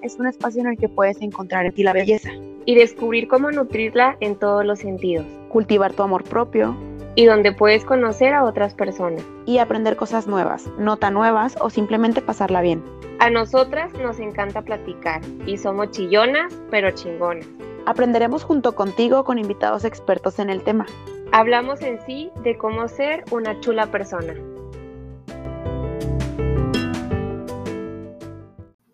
Es un espacio en el que puedes encontrar en ti la belleza y descubrir cómo nutrirla en todos los sentidos. Cultivar tu amor propio. Y donde puedes conocer a otras personas. Y aprender cosas nuevas, no tan nuevas o simplemente pasarla bien. A nosotras nos encanta platicar y somos chillonas, pero chingonas. Aprenderemos junto contigo con invitados expertos en el tema. Hablamos en sí de cómo ser una chula persona.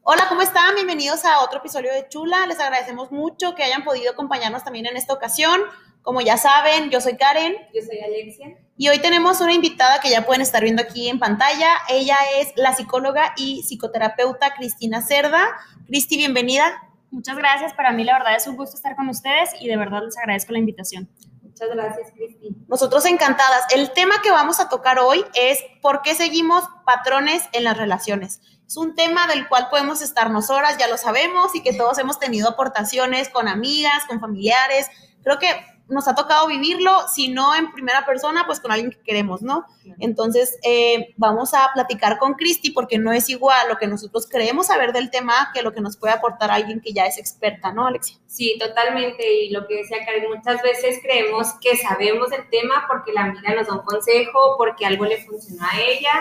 Hola, ¿cómo están? Bienvenidos a otro episodio de Chula. Les agradecemos mucho que hayan podido acompañarnos también en esta ocasión. Como ya saben, yo soy Karen. Yo soy Alexia. Y hoy tenemos una invitada que ya pueden estar viendo aquí en pantalla. Ella es la psicóloga y psicoterapeuta Cristina Cerda. Cristi, bienvenida. Muchas gracias. Para mí, la verdad, es un gusto estar con ustedes y de verdad les agradezco la invitación. Muchas gracias, Cristi. Nosotros encantadas. El tema que vamos a tocar hoy es por qué seguimos patrones en las relaciones. Es un tema del cual podemos estarnos horas, ya lo sabemos, y que todos hemos tenido aportaciones con amigas, con familiares. Creo que nos ha tocado vivirlo, si no en primera persona, pues con alguien que queremos, ¿no? Entonces, eh, vamos a platicar con Cristi porque no es igual lo que nosotros creemos saber del tema que lo que nos puede aportar alguien que ya es experta, ¿no, Alexia? Sí, totalmente. Y lo que decía Karen, muchas veces creemos que sabemos el tema porque la amiga nos da un consejo, porque algo le funcionó a ella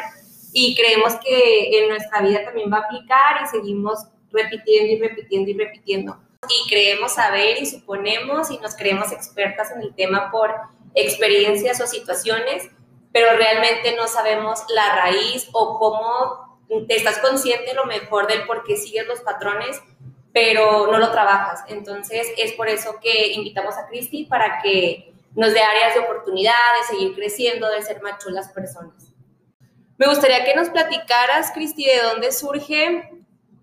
y creemos que en nuestra vida también va a aplicar y seguimos repitiendo y repitiendo y repitiendo. Y creemos saber y suponemos y nos creemos expertas en el tema por experiencias o situaciones, pero realmente no sabemos la raíz o cómo te estás consciente lo mejor del por qué sigues los patrones, pero no lo trabajas. Entonces es por eso que invitamos a Cristi para que nos dé áreas de oportunidad, de seguir creciendo, de ser más chulas personas. Me gustaría que nos platicaras, Cristi, de dónde surge,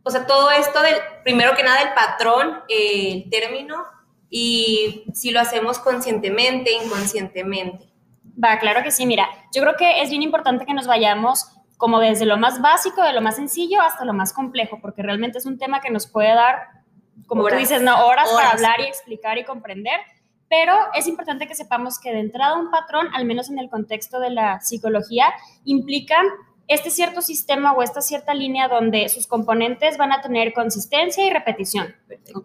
o sea, todo esto del, primero que nada, el patrón, el término, y si lo hacemos conscientemente, inconscientemente. Va, claro que sí, mira, yo creo que es bien importante que nos vayamos como desde lo más básico, de lo más sencillo hasta lo más complejo, porque realmente es un tema que nos puede dar, como tú dices, no, horas, horas. para hablar y explicar y comprender, pero es importante que sepamos que de entrada un patrón, al menos en el contexto de la psicología, implica este cierto sistema o esta cierta línea donde sus componentes van a tener consistencia y repetición.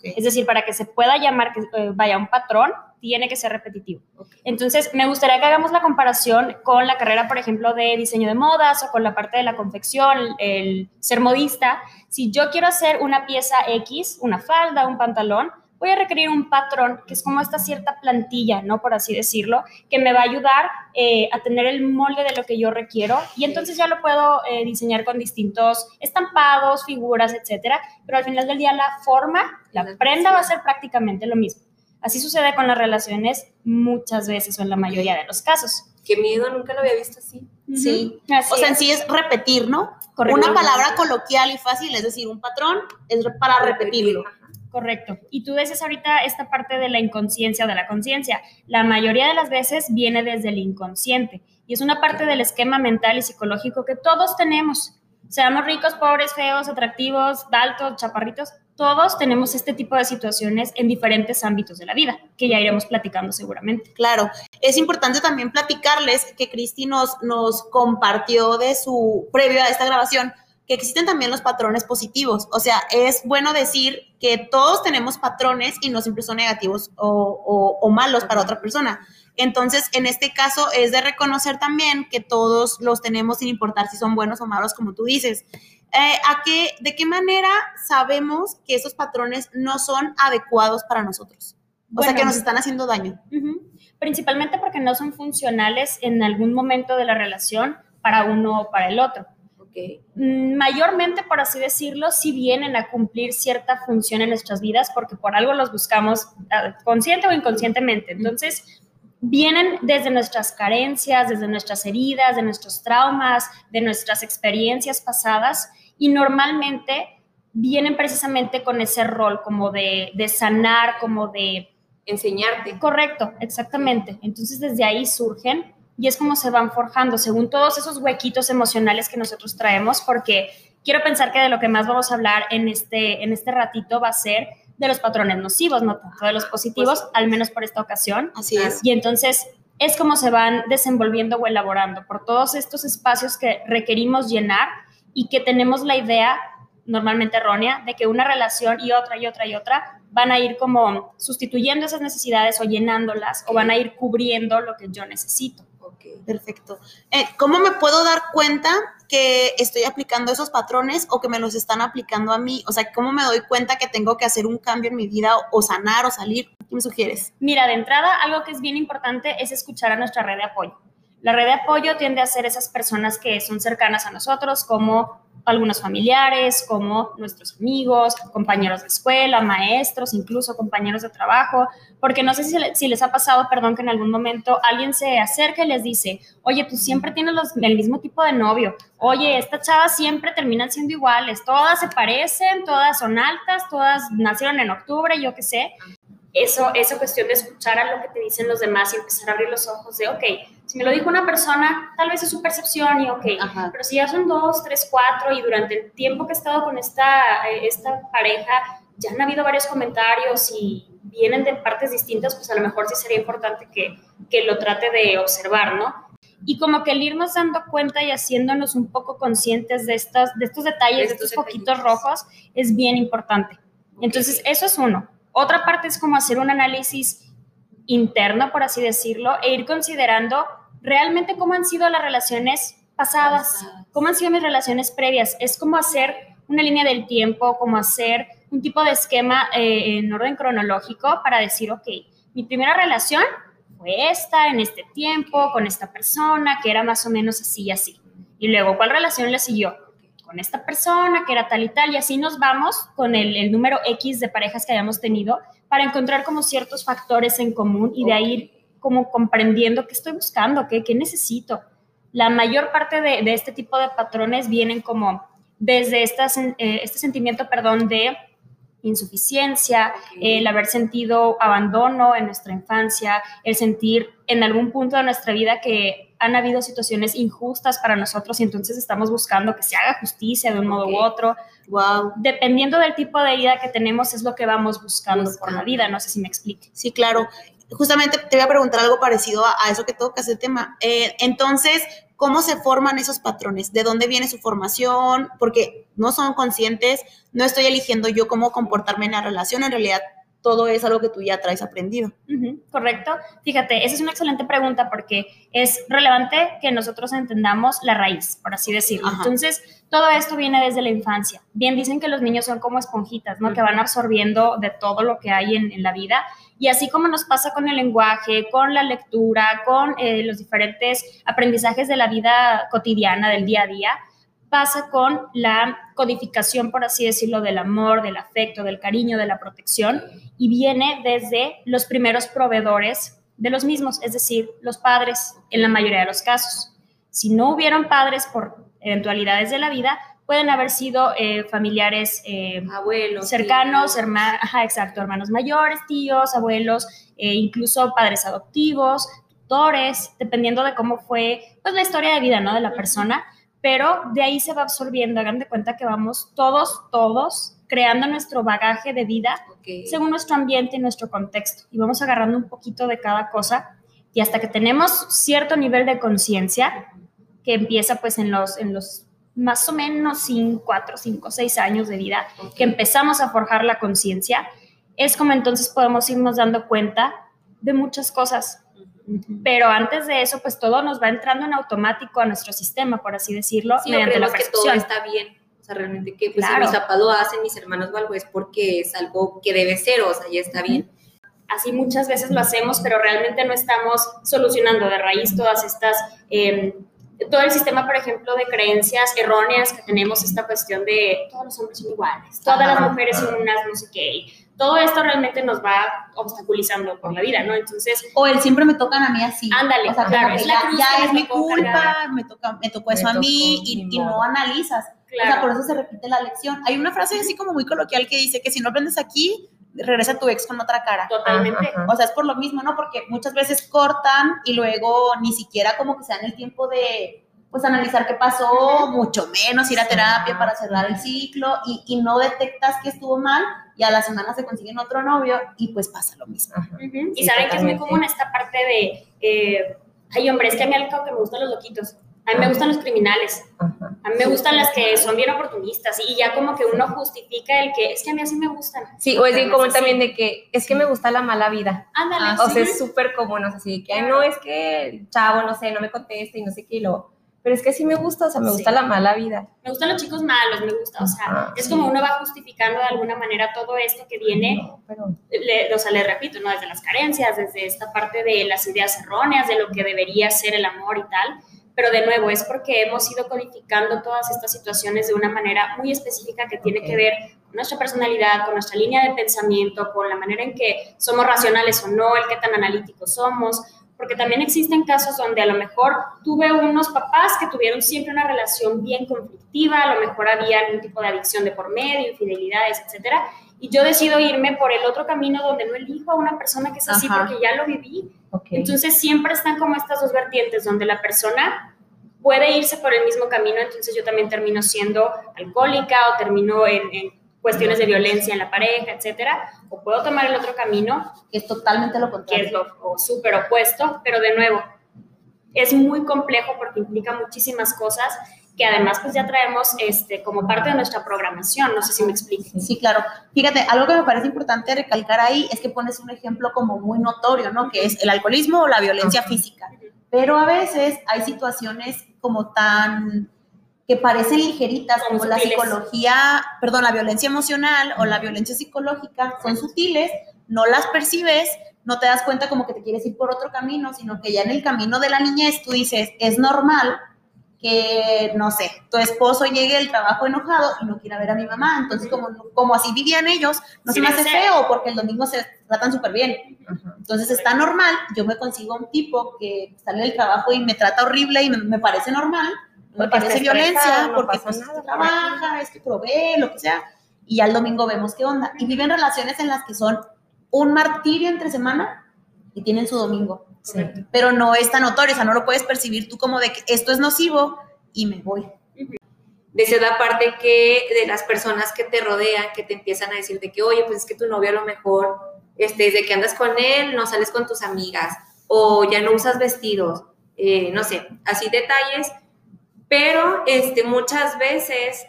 Es decir, para que se pueda llamar que eh, vaya un patrón, tiene que ser repetitivo. Entonces, me gustaría que hagamos la comparación con la carrera, por ejemplo, de diseño de modas o con la parte de la confección, el ser modista. Si yo quiero hacer una pieza X, una falda, un pantalón, voy a requerir un patrón, que es como esta cierta plantilla, ¿no? Por así decirlo, que me va a ayudar eh, a tener el molde de lo que yo requiero y entonces ya lo puedo eh, diseñar con distintos estampados, figuras, etcétera, pero al final del día la forma, la prenda va a ser prácticamente lo mismo. Así sucede con las relaciones muchas veces o en la mayoría de los casos. Qué miedo, nunca lo había visto así. Sí. o sea, en sí es repetir, ¿no? Una palabra coloquial y fácil, es decir, un patrón es para repetirlo. Correcto. Y tú dices ahorita esta parte de la inconsciencia o de la conciencia. La mayoría de las veces viene desde el inconsciente y es una parte del esquema mental y psicológico que todos tenemos. Seamos ricos, pobres, feos, atractivos, altos, chaparritos, todos tenemos este tipo de situaciones en diferentes ámbitos de la vida, que ya iremos platicando seguramente. Claro, es importante también platicarles que Cristi nos, nos compartió de su, previo a esta grabación, que existen también los patrones positivos. O sea, es bueno decir que todos tenemos patrones y no siempre son negativos o, malos para otra persona. Entonces, en este caso es de reconocer también que todos los tenemos sin importar si son buenos o malos, como tú dices. Eh, ¿a qué, ¿De qué manera sabemos que esos patrones no son adecuados para nosotros? O sea, que nos están haciendo daño. Principalmente porque no son funcionales en algún momento de la relación para uno o para el otro. Mm, mayormente, por así decirlo, sí vienen a cumplir cierta función en nuestras vidas porque por algo los buscamos ah, consciente o inconscientemente. Entonces, vienen desde nuestras carencias, desde nuestras heridas, de nuestros traumas, de nuestras experiencias pasadas y normalmente vienen precisamente con ese rol como de, de sanar, como de... Enseñarte. Correcto, exactamente. Entonces desde ahí surgen y es como se van forjando según todos esos huequitos emocionales que nosotros traemos, porque quiero pensar que de lo que más vamos a hablar en este, en este ratito va a ser de los patrones nocivos, no tanto de los positivos, pues, al menos por esta ocasión. Así es. Y entonces es como se van desenvolviendo o elaborando por todos estos espacios que requerimos llenar y que tenemos la idea normalmente errónea, de que una relación y otra y otra y otra van a ir como sustituyendo esas necesidades o llenándolas o van a ir cubriendo lo que yo necesito. Perfecto. Eh, ¿Cómo me puedo dar cuenta que estoy aplicando esos patrones o que me los están aplicando a mí? O sea, ¿cómo me doy cuenta que tengo que hacer un cambio en mi vida o, sanar o salir? ¿Qué me sugieres? Mira, de entrada, algo que es bien importante es escuchar a nuestra red de apoyo. La red de apoyo tiende a ser esas personas que son cercanas a nosotros, como algunos familiares, como nuestros amigos, compañeros de escuela, maestros, incluso compañeros de trabajo, porque no sé si, les ha pasado, perdón, que en algún momento alguien se acerca y les dice, oye, tú siempre tienes el mismo tipo de novio, oye, estas chavas siempre terminan siendo iguales, todas se parecen, todas son altas, todas nacieron en octubre, yo qué sé, eso, esa cuestión de escuchar a lo que te dicen los demás y empezar a abrir los ojos de, ok, si me lo dijo una persona, tal vez es su percepción y ok, pero si ya son dos, tres, cuatro y durante el tiempo que he estado con esta, eh, esta pareja, ya han habido varios comentarios y vienen de partes distintas, pues a lo mejor sí sería importante que, que lo trate de observar, ¿no? Y como que el irnos dando cuenta y haciéndonos un poco conscientes de, estas, de estos detalles, de estos, de poquitos rojos, es bien importante. Entonces, eso es uno. Otra parte es como hacer un análisis interno, por así decirlo, e ir considerando realmente cómo han sido las relaciones pasadas, cómo han sido mis relaciones previas. Es como hacer una línea del tiempo, como hacer un tipo de esquema eh, en orden cronológico para decir, ok, mi primera relación fue esta, en este tiempo, con esta persona, que era más o menos así y así. Y luego, ¿cuál relación le siguió? con esta persona que era tal y tal, y así nos vamos con el, número X de parejas que hayamos tenido para encontrar como ciertos factores en común y de ahí ir como comprendiendo qué estoy buscando, qué, qué necesito. La mayor parte de, este tipo de patrones vienen como desde estas, eh, este sentimiento, perdón, de insuficiencia, el haber sentido abandono en nuestra infancia, el sentir en algún punto de nuestra vida que han habido situaciones injustas para nosotros y entonces estamos buscando que se haga justicia de un modo u otro. Wow. Dependiendo del tipo de vida que tenemos es lo que vamos buscando, por la vida, no sé si me explique. Sí, claro. Justamente te voy a preguntar algo parecido a, eso que tocas el tema. Eh, entonces, ¿cómo se forman esos patrones? ¿De dónde viene su formación? Porque no son conscientes, no estoy eligiendo yo cómo comportarme en la relación, en realidad todo es algo que tú ya traes aprendido. correcto. Fíjate, esa es una excelente pregunta porque es relevante que nosotros entendamos la raíz, por así decirlo. Entonces, todo esto viene desde la infancia. Bien dicen que los niños son como esponjitas, ¿no? Que van absorbiendo de todo lo que hay en, la vida. Y así como nos pasa con el lenguaje, con la lectura, con eh, los diferentes aprendizajes de la vida cotidiana, del día a día, pasa con la codificación, por así decirlo, del amor, del afecto, del cariño, de la protección, y viene desde los primeros proveedores de los mismos, es decir, los padres, en la mayoría de los casos. Si no hubieron padres por eventualidades de la vida, pueden haber sido eh, familiares eh, abuelos, cercanos, hermanos, exacto, hermanos mayores, tíos, abuelos, eh, incluso padres adoptivos, tutores, dependiendo de cómo fue pues, la historia de vida ¿no? de la persona. Pero de ahí se va absorbiendo, hagan de cuenta que vamos todos, todos creando nuestro bagaje de vida según nuestro ambiente y nuestro contexto. Y vamos agarrando un poquito de cada cosa y hasta que tenemos cierto nivel de conciencia que empieza pues en los, en los más o menos 5, 4, 5, 6 años de vida, que empezamos a forjar la conciencia, es como entonces podemos irnos dando cuenta de muchas cosas pero antes de eso, pues todo nos va entrando en automático a nuestro sistema, por así decirlo, sí, mediante la percepción. que todo está bien. O sea, realmente que pues, si mis papás lo hacen, mis hermanos o algo, es porque es algo que debe ser, o sea, ya está bien. Así muchas veces lo hacemos, pero realmente no estamos solucionando de raíz todas estas, em, todo el sistema, por ejemplo, de creencias erróneas que tenemos, esta cuestión de todos los hombres son iguales, todas las mujeres son unas no sé qué, todo esto realmente nos va obstaculizando por la vida, ¿no? Entonces... O el siempre me tocan a mí así. Ándale, claro, es la cruz ya, es mi culpa, me, toca, me tocó eso a mí y, no analizas. Claro. O sea, por eso se repite la lección. Hay una frase así como muy coloquial que dice que si no aprendes aquí, regresa tu ex con otra cara. Totalmente. O sea, es por lo mismo, ¿no? Porque muchas veces cortan y luego ni siquiera como que se dan el tiempo de pues analizar qué pasó, mucho menos ir a terapia para cerrar el ciclo y, y, no detectas que estuvo mal y a la semana se consiguen otro novio y pues pasa lo mismo. Y saben que es muy común esta parte de, eh, ay hombre, es que a mí algo que me gustan los loquitos, a mí me gustan los criminales. A mí me gustan las que son bien oportunistas y ya como que uno justifica el que es que a mí así me gustan. Sí, o es bien común también de que es que me gusta la mala vida. Ándale. o sea, es súper común, o sea, así de que, ay, no, es que el chavo, no sé, no me contesta y no sé qué, y lo pero es que sí me gusta, o sea, me gusta la mala vida. Me gustan los chicos malos, me gusta, o sea, es como uno va justificando de alguna manera todo esto que viene, pero... le, o sea, le repito, ¿no? Desde las carencias, desde esta parte de las ideas erróneas, de lo que debería ser el amor y tal, pero de nuevo es porque hemos ido codificando todas estas situaciones de una manera muy específica que tiene que ver con nuestra personalidad, con nuestra línea de pensamiento, con la manera en que somos racionales o no, el qué tan analíticos somos, porque también existen casos donde a lo mejor tuve unos papás que tuvieron siempre una relación bien conflictiva, a lo mejor había algún tipo de adicción de por medio, infidelidades, etcétera, y yo decido irme por el otro camino donde no elijo a una persona que es así porque ya lo viví. Entonces siempre están como estas dos vertientes donde la persona puede irse por el mismo camino, entonces yo también termino siendo alcohólica o termino en, cuestiones de violencia en la pareja, etcétera, o puedo tomar el otro camino, que es totalmente lo contrario, que es lo súper opuesto, pero de nuevo, es muy complejo porque implica muchísimas cosas que además pues ya traemos este, como parte de nuestra programación, no sé si me explico. Sí, claro. Fíjate, algo que me parece importante recalcar ahí es que pones un ejemplo como muy notorio, ¿no? Que es el alcoholismo o la violencia física. Pero a veces hay situaciones como tan que parecen ligeritas, como la psicología, perdón, la violencia emocional o la violencia psicológica, son sutiles, no las percibes, no te das cuenta como que te quieres ir por otro camino, sino que ya en el camino de la niñez tú dices, es normal que, no sé, tu esposo llegue del trabajo enojado y no quiera ver a mi mamá. Entonces, como, como así vivían ellos, no se me hace feo porque el domingo se tratan súper bien. Entonces, está normal, yo me consigo un tipo que sale del trabajo y me trata horrible y me parece normal, me parece violencia, porque pues, trabaja, es que provee, lo que sea, y ya el domingo vemos qué onda. Y viven relaciones en las que son un martirio entre semana y tienen su domingo. Pero no es tan notorio, o sea, no lo puedes percibir tú como de que esto es nocivo y me voy. De la parte que de las personas que te rodean, que te empiezan a decir de que, oye, pues es que tu novio a lo mejor, este, desde que andas con él, no sales con tus amigas, o ya no usas vestidos, eh, no sé, así detalles. Pero este, muchas veces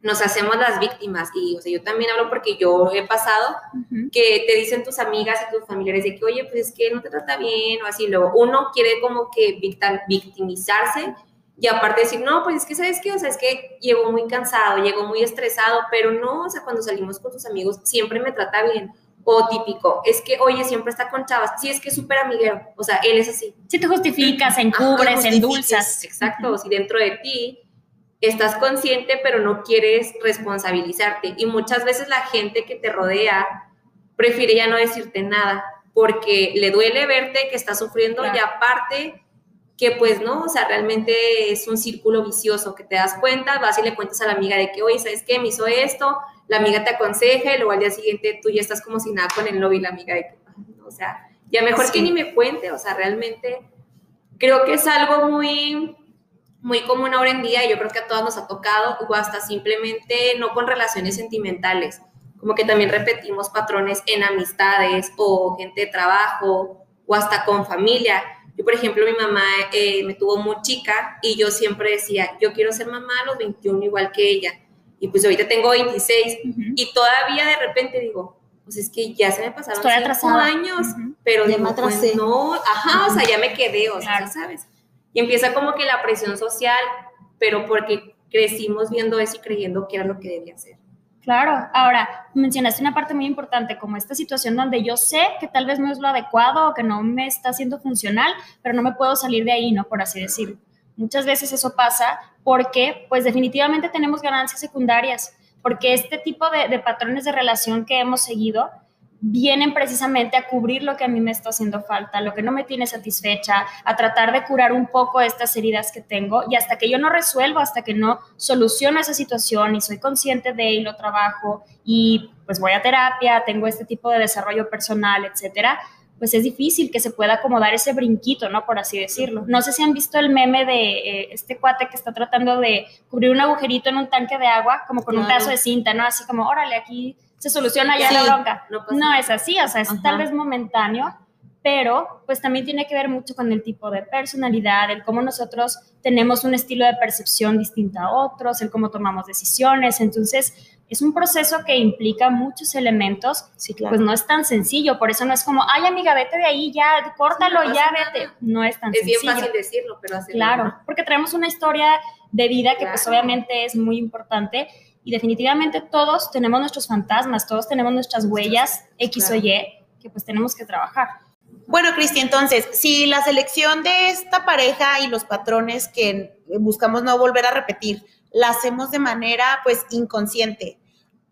nos hacemos las víctimas y o sea, yo también hablo porque yo he pasado que te dicen tus amigas y tus familiares de que, oye, pues es que no te trata bien o así, luego uno quiere como que victimizarse y aparte decir, no, pues es que, ¿sabes qué? O sea, es que llego muy cansado, llego muy estresado, pero no, o sea, cuando salimos con tus amigos siempre me trata bien o típico, es que, oye, siempre está con chavas. Sí, es que es súper amiguero. O sea, él es así. Si te justificas, encubres, endulzas. Exacto. Si dentro de ti estás consciente, pero no quieres responsabilizarte. Y muchas veces la gente que te rodea prefiere ya no decirte nada porque le duele verte que estás sufriendo y aparte que pues no, o sea, realmente es un círculo vicioso que te das cuenta, vas y le cuentas a la amiga de que, oye, ¿sabes qué? Me hizo esto, la amiga te aconseja y luego al día siguiente tú ya estás como si nada con el novio y la amiga de que, o sea, ya mejor que ni me cuente, o sea, realmente creo que es algo muy, muy común ahora en día, yo creo que a todas nos ha tocado, o hasta simplemente no con relaciones sentimentales, como que también repetimos patrones en amistades o gente de trabajo o hasta con familia. Yo, por ejemplo, mi mamá eh, me tuvo muy chica y yo siempre decía, yo quiero ser mamá a los 21 igual que ella y pues ahorita tengo 26 y todavía de repente digo, pues es que ya se me pasaron cinco años, pero ya me pues no, ajá, o sea, ya me quedé, o sea, ¿sabes? Y empieza como que la presión social, pero porque crecimos viendo eso y creyendo que era lo que debía ser. Claro, ahora mencionaste una parte muy importante, como esta situación donde yo sé que tal vez no es lo adecuado o que no me está haciendo funcional, pero no me puedo salir de ahí, ¿no? Por así decirlo. Muchas veces eso pasa porque pues definitivamente tenemos ganancias secundarias, porque este tipo de, patrones de relación que hemos seguido vienen precisamente a cubrir lo que a mí me está haciendo falta, lo que no me tiene satisfecha, a tratar de curar un poco estas heridas que tengo y hasta que yo no resuelvo, hasta que no soluciono esa situación y soy consciente de y lo trabajo y pues voy a terapia, tengo este tipo de desarrollo personal, etcétera, pues es difícil que se pueda acomodar ese brinquito, ¿no? Por así decirlo. No sé si han visto el meme de eh, este cuate que está tratando de cubrir un agujerito en un tanque de agua, como con un pedazo de cinta, ¿no? Así como, órale, aquí se soluciona ya la bronca. No, es así, o sea, es tal vez momentáneo, pero pues también tiene que ver mucho con el tipo de personalidad, el cómo nosotros tenemos un estilo de percepción distinto a otros, el cómo tomamos decisiones. Entonces, es un proceso que implica muchos elementos, sí, claro. pues no es tan sencillo, por eso no es como, ay amiga, vete de ahí, ya, córtalo, ya vete. No es tan sencillo. Es bien fácil decirlo, pero hacerlo. Claro, porque traemos una historia de vida que pues obviamente es muy importante y definitivamente todos tenemos nuestros fantasmas, todos tenemos nuestras huellas X o Y que pues tenemos que trabajar. Bueno, Cristi, entonces, si la selección de esta pareja y los patrones que buscamos no volver a repetir, la hacemos de manera pues inconsciente,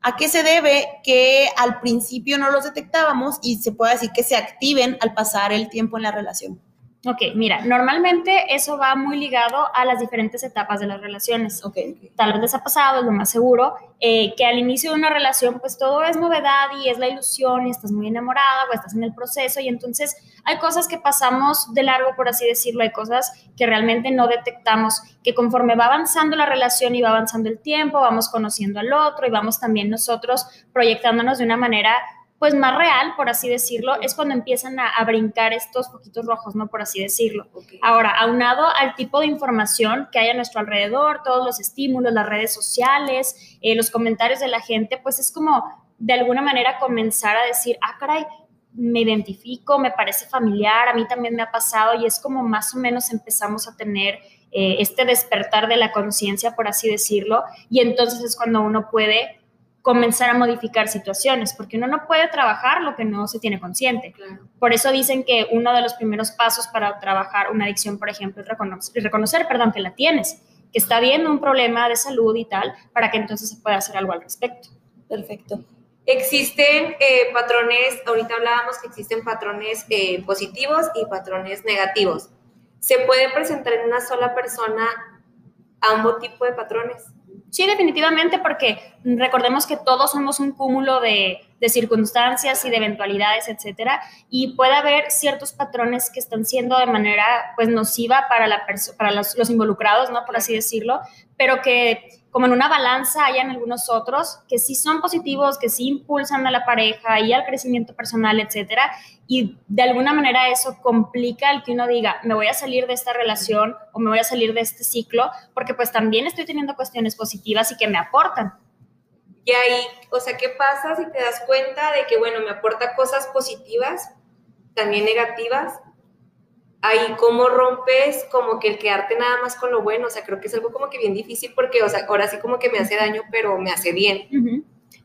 ¿a qué se debe que al principio no los detectábamos y se puede decir que se activen al pasar el tiempo en la relación? Ok, mira, normalmente eso va muy ligado a las diferentes etapas de las relaciones. Ok. Tal vez les ha pasado, es lo más seguro, eh, que al inicio de una relación pues todo es novedad y es la ilusión y estás muy enamorada o estás en el proceso y entonces hay cosas que pasamos de largo, por así decirlo, hay cosas que realmente no detectamos, que conforme va avanzando la relación y va avanzando el tiempo, vamos conociendo al otro y vamos también nosotros proyectándonos de una manera pues más real, por así decirlo, es cuando empiezan a, brincar estos poquitos rojos, ¿no? Por así decirlo. Ahora, aunado al tipo de información que hay a nuestro alrededor, todos los estímulos, las redes sociales, eh, los comentarios de la gente, pues es como de alguna manera comenzar a decir, ah, caray, me identifico, me parece familiar, a mí también me ha pasado y es como más o menos empezamos a tener eh, este despertar de la conciencia, por así decirlo, y entonces es cuando uno puede comenzar a modificar situaciones, porque uno no puede trabajar lo que no se tiene consciente. Por eso dicen que uno de los primeros pasos para trabajar una adicción, por ejemplo, es reconocer, reconocer perdón, que la tienes, que está viendo un problema de salud y tal, para que entonces se pueda hacer algo al respecto. Perfecto. Existen eh, patrones, ahorita hablábamos que existen patrones eh, positivos y patrones negativos. ¿Se puede presentar en una sola persona ambos tipos de patrones? Sí, definitivamente, porque recordemos que todos somos un cúmulo de, circunstancias y de eventualidades, etcétera, y puede haber ciertos patrones que están siendo de manera, pues, nociva para, la para los, los, involucrados, ¿no? Por así decirlo, pero que como en una balanza hay en algunos otros que sí son positivos, que sí impulsan a la pareja y al crecimiento personal, etcétera, y de alguna manera eso complica el que uno diga, me voy a salir de esta relación o me voy a salir de este ciclo, porque pues también estoy teniendo cuestiones positivas y que me aportan. Y ahí, o sea, ¿qué pasa si te das cuenta de que, bueno, me aporta cosas positivas, también negativas, ahí cómo rompes como que el quedarte nada más con lo bueno, o sea, creo que es algo como que bien difícil porque, o sea, ahora sí como que me hace daño, pero me hace bien.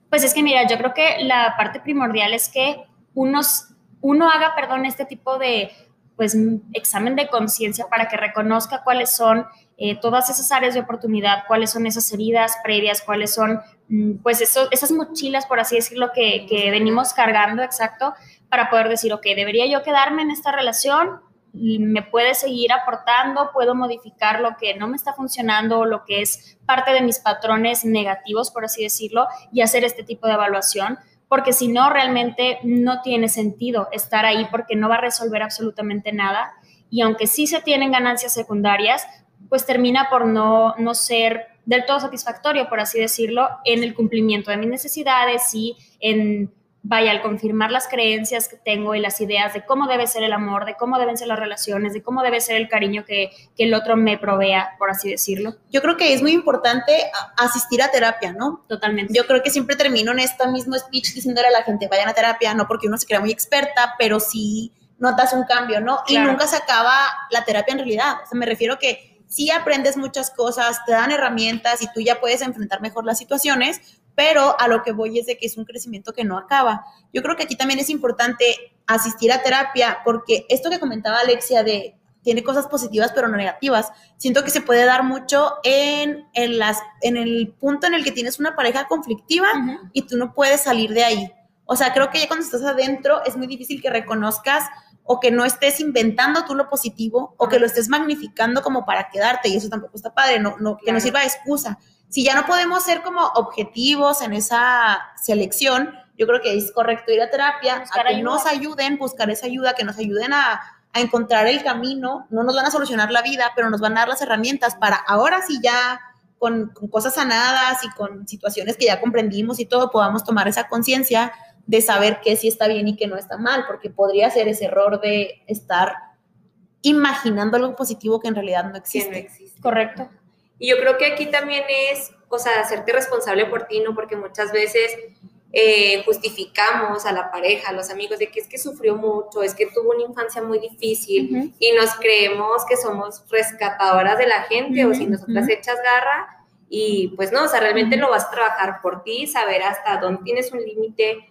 Pues es que mira, yo creo que la parte primordial es que unos, uno haga, perdón, este tipo de, pues, examen de conciencia para que reconozca cuáles son eh, todas esas áreas de oportunidad, cuáles son esas heridas previas, cuáles son, mm, pues, eso, esas mochilas, por así decirlo, que, que venimos cargando, exacto, para poder decir, ok, ¿debería yo quedarme en esta relación? Me puede seguir aportando, puedo modificar lo que no me está funcionando, lo que es parte de mis patrones negativos, por así decirlo, y hacer este tipo de evaluación, porque si no, realmente no tiene sentido estar ahí porque no va a resolver absolutamente nada. Y aunque sí se tienen ganancias secundarias, pues termina por no, no ser del todo satisfactorio, por así decirlo, en el cumplimiento de mis necesidades y en vaya, al confirmar las creencias que tengo y las ideas de cómo debe ser el amor, de cómo deben ser las relaciones, de cómo debe ser el cariño que, que el otro me provea, por así decirlo. Yo creo que es muy importante asistir a terapia, ¿no? Totalmente. Yo creo que siempre termino en este mismo speech diciéndole a la gente, vayan a terapia, no porque uno se crea muy experta, pero sí notas un cambio, ¿no? Y nunca se acaba la terapia en realidad. O sea, me refiero que sí aprendes muchas cosas, te dan herramientas y tú ya puedes enfrentar mejor las situaciones, pero a lo que voy es de que es un crecimiento que no acaba. Yo creo que aquí también es importante asistir a terapia porque esto que comentaba Alexia de tiene cosas positivas pero no negativas, siento que se puede dar mucho en, en, las, en el punto en el que tienes una pareja conflictiva y tú no puedes salir de ahí. O sea, creo que ya cuando estás adentro es muy difícil que reconozcas o que no estés inventando tú lo positivo o que lo estés magnificando como para quedarte y eso tampoco está padre, no, no, que no sirva de excusa si ya no podemos ser como objetivos en esa selección, yo creo que es correcto ir a terapia, a que nos ayuden, buscar esa ayuda, que nos ayuden a, encontrar el camino. No nos van a solucionar la vida, pero nos van a dar las herramientas para ahora sí ya con, cosas sanadas y con situaciones que ya comprendimos y todo, podamos tomar esa conciencia de saber qué sí está bien y qué no está mal, porque podría ser ese error de estar imaginando algo positivo que en realidad no existe. no existe. Correcto. Y yo creo que aquí también es, o sea, hacerte responsable por ti, ¿no? Porque muchas veces eh, justificamos a la pareja, a los amigos, de que es que sufrió mucho, es que tuvo una infancia muy difícil y nos creemos que somos rescatadoras de la gente o si nosotras echas garra y pues no, o sea, realmente lo vas a trabajar por ti, saber hasta dónde tienes un límite,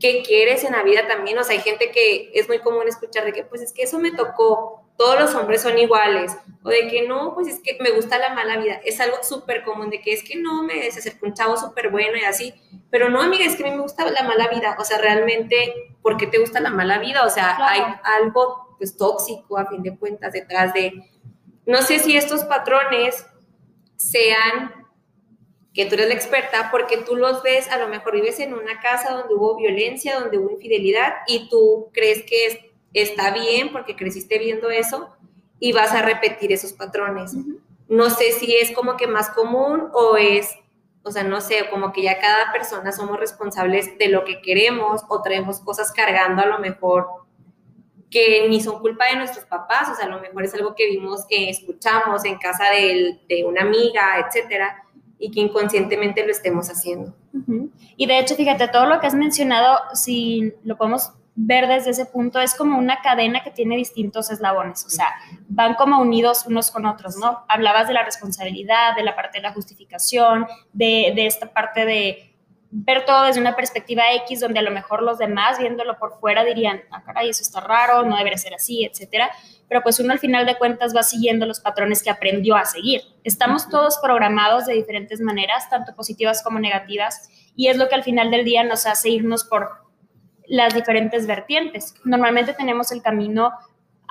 qué quieres en la vida también. O sea, hay gente que es muy común escuchar de que, pues es que eso me tocó, todos los hombres son iguales. O de que no, pues es que me gusta la mala vida. Es algo súper común de que es que no me desacerco un chavo súper bueno y así. Pero no, amiga, es que a mí me gusta la mala vida. O sea, realmente, ¿por qué te gusta la mala vida? O sea, hay algo pues tóxico a fin de cuentas detrás de... No sé si estos patrones sean que tú eres la experta porque tú los ves, a lo mejor vives en una casa donde hubo violencia, donde hubo infidelidad y tú crees que está bien porque creciste viendo eso y vas a repetir esos patrones. No sé si es como que más común o es, o sea, no sé, como que ya cada persona somos responsables de lo que queremos o traemos cosas cargando a lo mejor que ni son culpa de nuestros papás, o sea, a lo mejor es algo que vimos, que escuchamos en casa de, de una amiga, etcétera y que inconscientemente lo estemos haciendo. Y de hecho, fíjate, todo lo que has mencionado, si lo podemos ver desde ese punto, es como una cadena que tiene distintos eslabones, o sea, van como unidos unos con otros, ¿no? Hablabas de la responsabilidad, de la parte de la justificación, de, de esta parte de ver todo desde una perspectiva X, donde a lo mejor los demás viéndolo por fuera dirían, ah, caray, eso está raro, no debería ser así, etcétera pero pues uno al final de cuentas va siguiendo los patrones que aprendió a seguir. Estamos todos programados de diferentes maneras, tanto positivas como negativas, y es lo que al final del día nos hace irnos por las diferentes vertientes. Normalmente tenemos el camino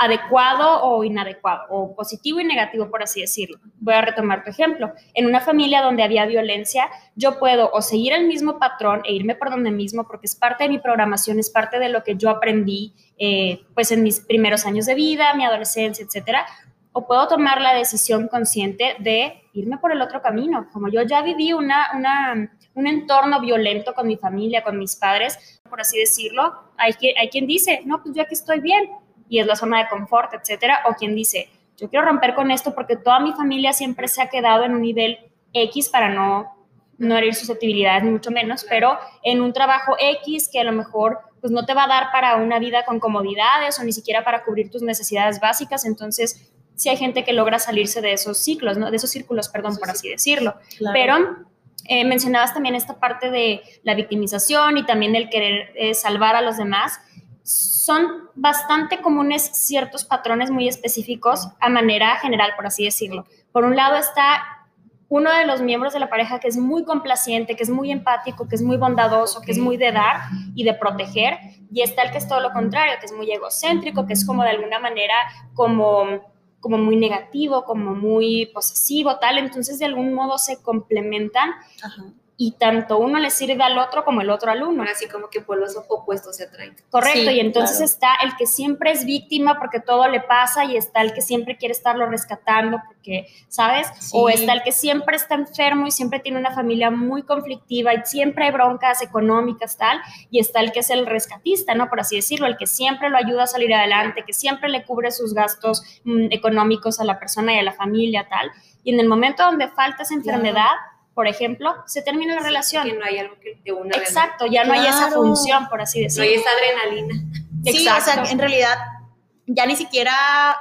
adecuado o inadecuado, o positivo y negativo, por así decirlo. Voy a retomar tu ejemplo. En una familia donde había violencia, yo puedo o seguir el mismo patrón e irme por donde mismo, porque es parte de mi programación, es parte de lo que yo aprendí, eh, pues en mis primeros años de vida, mi adolescencia, etcétera, o puedo tomar la decisión consciente de irme por el otro camino. Como yo ya viví una, una, un entorno violento con mi familia, con mis padres, por así decirlo, hay, hay quien dice, no, pues yo aquí estoy bien, y es la zona de confort, etcétera, o quien dice, yo quiero romper con esto porque toda mi familia siempre se ha quedado en un nivel X para no, no herir susceptibilidades, ni mucho menos, pero en un trabajo X que a lo mejor pues no te va a dar para una vida con comodidades o ni siquiera para cubrir tus necesidades básicas, entonces sí hay gente que logra salirse de esos ciclos, ¿no? de esos círculos, perdón, por así decirlo. Pero eh, mencionabas también esta parte de la victimización y también el querer eh, salvar a los demás son bastante comunes ciertos patrones muy específicos a manera general, por así decirlo. Por un lado está uno de los miembros de la pareja que es muy complaciente, que es muy empático, que es muy bondadoso, que es muy de dar y de proteger, y está el que es todo lo contrario, que es muy egocéntrico, que es como de alguna manera como como muy negativo, como muy posesivo, tal, entonces de algún modo se complementan Ajá y tanto uno le sirve al otro como el otro al uno. Así como que por los opuestos se atraen. Correcto, y entonces está el que siempre es víctima porque todo le pasa y está el que siempre quiere estarlo rescatando porque, ¿sabes? O está el que siempre está enfermo y siempre tiene una familia muy conflictiva y siempre hay broncas económicas, tal, y está el que es el rescatista, ¿no? Por así decirlo, el que siempre lo ayuda a salir adelante, que siempre le cubre sus gastos mm, económicos a la persona y a la familia, tal. Y en el momento donde falta esa enfermedad, por ejemplo, se termina la relación. Que no hay algo que te una. Exacto, ya no hay esa función, por así decirlo. No hay esa adrenalina. Sí, o sea, en realidad ya ni siquiera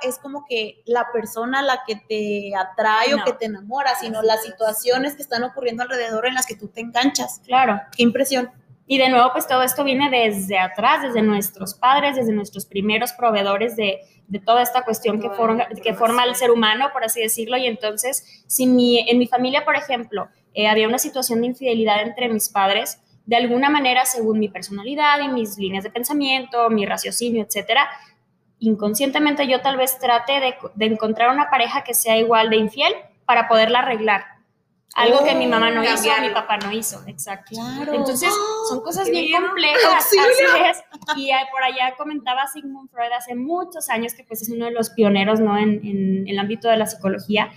es como que la persona la que te atrae o que te enamora, sino las situaciones que están ocurriendo alrededor en las que tú te enganchas. Claro. Qué impresión. Y de nuevo, pues todo esto viene desde atrás, desde nuestros padres, desde nuestros primeros proveedores de, de toda esta cuestión que, forma, que forma el ser humano, por así decirlo. Y entonces, si mi, en mi familia, por ejemplo, eh, había una situación de infidelidad entre mis padres, de alguna manera, según mi personalidad y mis líneas de pensamiento, mi raciocinio, etcétera, inconscientemente yo tal vez trate de, de, encontrar una pareja que sea igual de infiel para poderla arreglar. Algo que mi mamá no hizo, mi papá no hizo, exacto. Entonces, son cosas bien complejas, así es. Y por allá comentaba Sigmund Freud hace muchos años, que pues es uno de los pioneros, ¿no? En, en el ámbito de la psicología,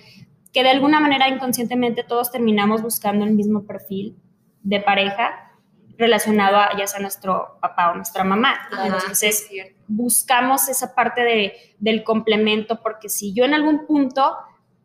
que de alguna manera inconscientemente todos terminamos buscando el mismo perfil de pareja relacionado a ya sea nuestro papá o nuestra mamá. Entonces, buscamos esa parte de, del complemento, porque si yo en algún punto,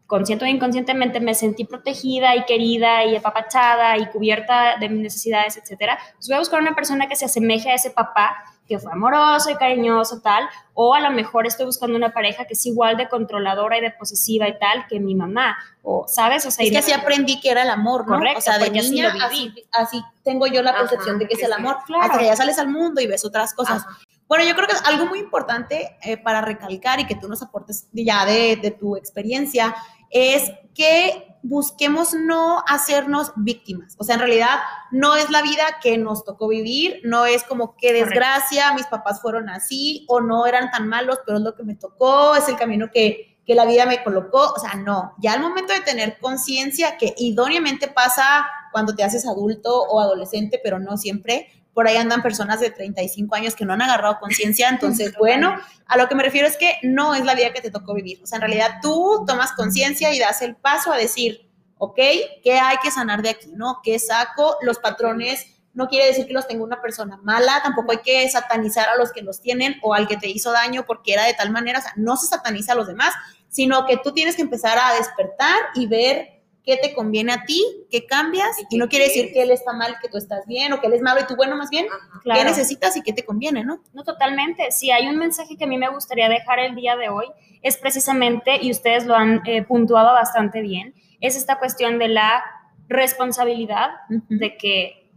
consciente o inconscientemente, me sentí protegida y querida y apapachada y cubierta de mis necesidades, etcétera, pues voy a buscar una persona que se asemeje a ese papá que fue amoroso y cariñoso, tal, o a lo mejor estoy buscando una pareja que es igual de controladora y de posesiva y tal que mi mamá, o, ¿sabes? O sea, es que así aprendí que era el amor, ¿no? Correcto, o sea, de niña, así, así, tengo yo la percepción de que es el amor, claro. hasta que ya sales al mundo y ves otras cosas. Bueno, yo creo que es algo muy importante eh, para recalcar y que tú nos aportes ya de, de tu experiencia, es que busquemos no hacernos víctimas. O sea, en realidad no es la vida que nos tocó vivir, no es como que desgracia, mis papás fueron así o no eran tan malos, pero es lo que me tocó, es el camino que, que la vida me colocó. O sea, no, ya al momento de tener conciencia que idóneamente pasa cuando te haces adulto o adolescente, pero no siempre, por ahí andan personas de 35 años que no han agarrado conciencia, entonces, bueno, a lo que me refiero es que no es la vida que te tocó vivir, o sea, en realidad tú tomas conciencia y das el paso a decir, ok, ¿qué hay que sanar de aquí? ¿No? ¿Qué saco? Los patrones no quiere decir que los tenga una persona mala, tampoco hay que satanizar a los que los tienen o al que te hizo daño porque era de tal manera, o sea, no se sataniza a los demás, sino que tú tienes que empezar a despertar y ver qué te conviene a ti, qué cambias, y, no quiere decir que él está mal, que tú estás bien, o que él es malo y tú bueno más bien, qué necesitas y qué te conviene, ¿no? No, totalmente. Si hay un mensaje que a mí me gustaría dejar el día de hoy, es precisamente, y ustedes lo han eh, puntuado bastante bien, es esta cuestión de la responsabilidad, de que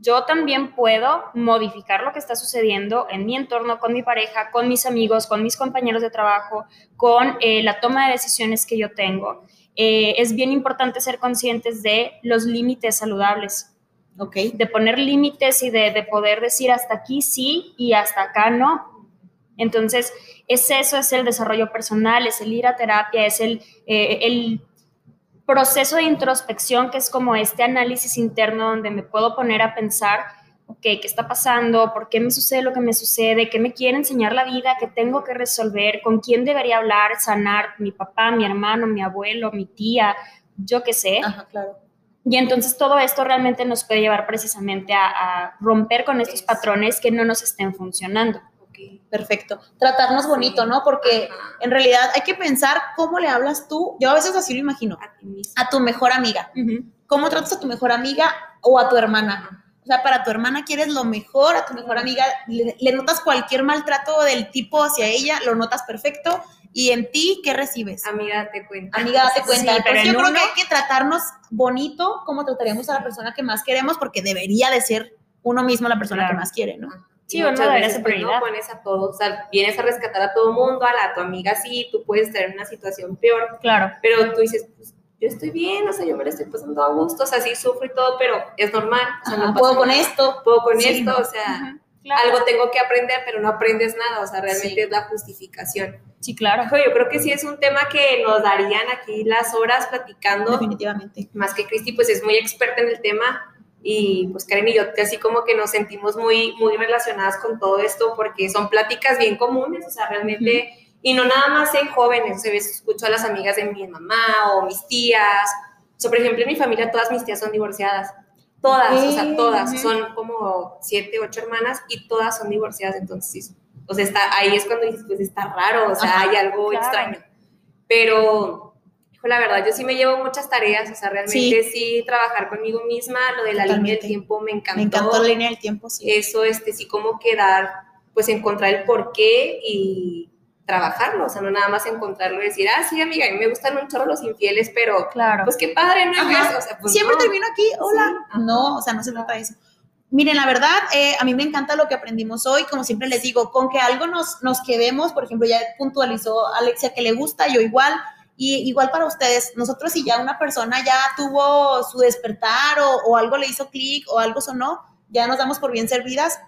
yo también puedo modificar lo que está sucediendo en mi entorno, con mi pareja, con mis amigos, con mis compañeros de trabajo, con eh, la toma de decisiones que yo tengo. Eh, es bien importante ser conscientes de los límites saludables. Okay. De poner límites y de, poder decir hasta aquí sí y hasta acá no. Entonces, es eso, es el desarrollo personal, es el ir a terapia, es el, eh, el proceso de introspección, que es como este análisis interno donde me puedo poner a pensar ¿qué está pasando? ¿Por qué me sucede lo que me sucede? ¿Qué me quiere enseñar la vida? ¿Qué tengo que resolver? ¿Con quién debería hablar, sanar? ¿Mi papá, mi hermano, mi abuelo, mi tía? Yo qué sé. Ajá, claro. Y entonces todo esto realmente nos puede llevar precisamente a, romper con estos patrones que no nos estén funcionando. Perfecto. Tratarnos bonito, ¿no? Porque en realidad hay que pensar cómo le hablas tú. Yo a veces así lo imagino. A, tu mejor amiga. ¿Cómo tratas a tu mejor amiga o a tu hermana? O sea, para tu hermana quieres lo mejor, a tu mejor amiga le, notas cualquier maltrato del tipo hacia ella, lo notas perfecto. ¿Y en ti qué recibes? Amiga, date cuenta. Amiga, date cuenta. pero yo creo que hay que tratarnos bonito como trataríamos a la persona que más queremos, porque debería de ser uno mismo la persona que más quiere, ¿no? Sí, uno debería ser pues, no pones a todos, o sea, vienes a rescatar a todo mundo, a, la, tu amiga sí, tú puedes estar en una situación peor. Claro. Pero tú dices, pues, yo estoy bien, o sea, yo me lo estoy pasando a gusto, o sea, sí sufro y todo, pero es normal. O sea, no puedo con esto. Puedo con esto, o sea, algo tengo que aprender, pero no aprendes nada, o sea, realmente es la justificación. Sí, claro. Yo creo que sí es un tema que nos darían aquí las horas platicando. Definitivamente. Más que Cristi, pues es muy experta en el tema. Y pues Karen y yo casi como que nos sentimos muy, muy relacionadas con todo esto porque son pláticas bien comunes, o sea, realmente... Y no nada más en jóvenes, a veces escucho a las amigas de mi mamá o mis tías. O sea, por ejemplo, en mi familia todas mis tías son divorciadas. Todas, o sea, todas. Son como siete, ocho hermanas y todas son divorciadas. Entonces, o sea, está, ahí es cuando dices, pues está raro, o sea, hay algo extraño. Pero, hijo, la verdad, yo sí me llevo muchas tareas, o sea, realmente sí, trabajar conmigo misma, lo de la línea del tiempo me encantó. Me encantó la línea del tiempo, sí. Eso, este, sí, como quedar, pues encontrar el porqué y trabajarlo, o sea, no nada más encontrarlo y decir, ah, sí, amiga, a mí me gustan un chorro los infieles, pero claro. pues qué padre, ¿no? O sea, pues Siempre termino aquí, hola. no, o sea, no se trata de eso. Miren, la verdad, eh, a mí me encanta lo que aprendimos hoy, como siempre les digo, con que algo nos, nos quedemos, por ejemplo, ya puntualizó Alexia que le gusta, yo igual, y igual para ustedes, nosotros si ya una persona ya tuvo su despertar o, o algo le hizo clic o algo sonó, ya nos damos por bien servidas,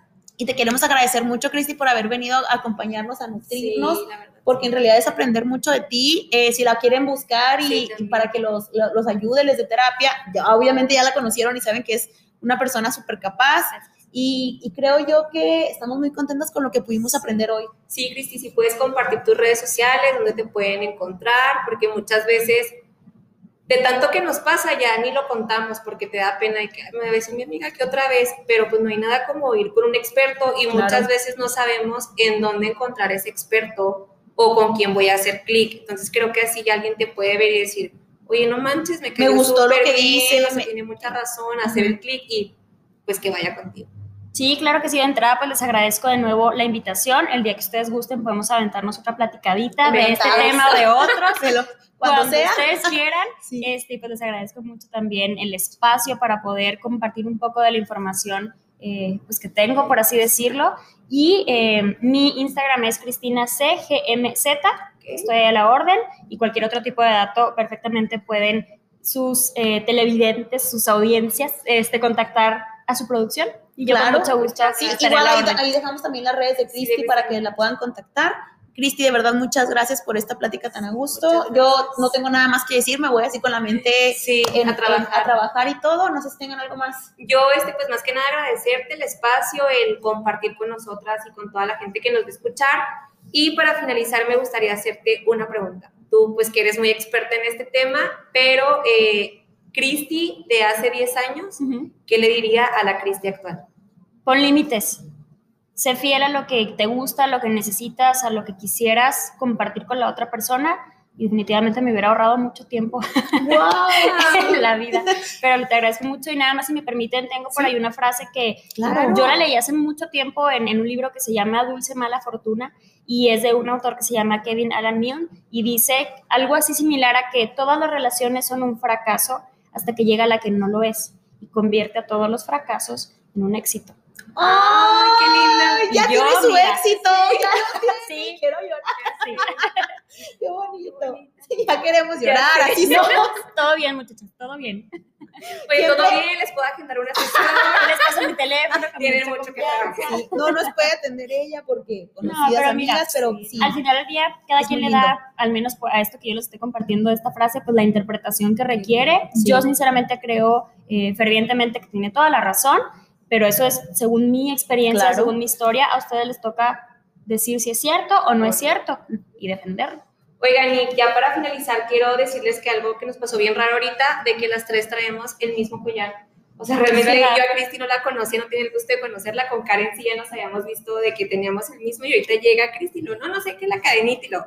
y te queremos agradecer mucho, Cristi, por haber venido a acompañarnos, a nutrirnos, porque en realidad es aprender mucho de ti. Eh, si la quieren buscar y, para que los, los, ayude, les dé terapia, obviamente ya la conocieron y saben que es una persona súper capaz. Y, y, creo yo que estamos muy contentos con lo que pudimos aprender hoy. Sí, Cristi, si puedes compartir tus redes sociales, donde te pueden encontrar, porque muchas veces de tanto que nos pasa ya ni lo contamos porque te da pena y que me va a decir mi amiga que otra vez, pero pues no hay nada como ir con un experto y muchas veces no sabemos en dónde encontrar ese experto o con quién voy a hacer clic. Entonces creo que así ya alguien te puede ver y decir, oye, no manches, me, me gustó lo que dice, me... tiene mucha razón, hacer el clic y pues que vaya contigo. Sí, claro que sí, de entrada pues les agradezco de nuevo la invitación. El día que ustedes gusten podemos aventarnos otra platicadita de este tema o de otros. cuando, ustedes quieran. Este, pues les agradezco mucho también el espacio para poder compartir un poco de la información eh, pues que tengo, por así decirlo. Y eh, mi Instagram es CristinaCGMZ, estoy a la orden, y cualquier otro tipo de dato perfectamente pueden sus eh, televidentes, sus audiencias, este, contactar a su producción. Y yo con mucho gusto. Sí, igual ahí, dejamos también las redes de Cristi para que la puedan contactar. Cristi, de verdad, muchas gracias por esta plática tan a gusto. Yo no tengo nada más que decir, me voy así con la mente en, a, trabajar. a trabajar y todo. No sé si tengan algo más. Yo, este, pues más que nada agradecerte el espacio, el compartir con nosotras y con toda la gente que nos va a escuchar. Y para finalizar, me gustaría hacerte una pregunta. Tú, pues que eres muy experta en este tema, pero eh, Cristi de hace 10 años, ¿qué le diría a la Cristi actual? Pon límites sé fiel a lo que te gusta, a lo que necesitas, a lo que quisieras compartir con la otra persona. Y definitivamente me hubiera ahorrado mucho tiempo en la vida. Pero te agradezco mucho y nada más si me permiten, tengo por ahí una frase que yo la leí hace mucho tiempo en, en, un libro que se llama Dulce Mala Fortuna y es de un autor que se llama Kevin Alan Milne y dice algo así similar a que todas las relaciones son un fracaso hasta que llega la que no lo es y convierte a todos los fracasos en un éxito. ¡Ay, qué linda! Ya tiene su éxito. Ya Sí. Quiero llorar. Sí. Qué bonito. ya queremos llorar. Así no. Todo bien, muchachos, todo bien. Oye, todo bien, les puedo agendar una sesión. Teléfono. Tienen mucho que trabajar. No nos puede atender ella porque conocidas no, pero amigas, pero sí. Al final del día, cada quien le da, al menos a esto que yo les estoy compartiendo, esta frase, pues la interpretación que requiere. Yo sinceramente creo eh, fervientemente que tiene toda la razón pero eso es según mi experiencia, según mi historia, a ustedes les toca decir si es cierto o no es cierto y defenderlo. Oigan, y ya para finalizar, quiero decirles que algo que nos pasó bien raro ahorita, de que las tres traemos el mismo collar. O sea, realmente yo a Cristi no la conocía, no tenía el gusto de conocerla. Con Karen sí ya nos habíamos visto de que teníamos el mismo y ahorita llega Cristi no, no, no sé qué la cadenita y lo,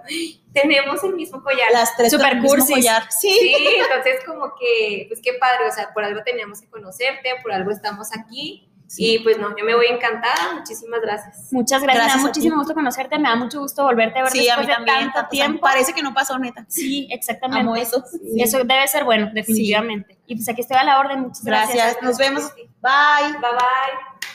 tenemos el mismo collar. Las tres Super cursis. Sí. sí, entonces como que, pues qué padre, o sea, por algo teníamos que conocerte, por algo estamos aquí y pues no, yo me voy encantada. Muchísimas gracias. Muchas gracias. me da muchísimo gusto conocerte, me da mucho gusto volverte a ver sí, después a mí también, tanto tiempo. parece que no pasó, neta. Sí, exactamente. Amo eso. Eso debe ser bueno, definitivamente. Y pues aquí estoy a la orden. Muchas gracias. Gracias. Nos vemos. Bye. Bye bye.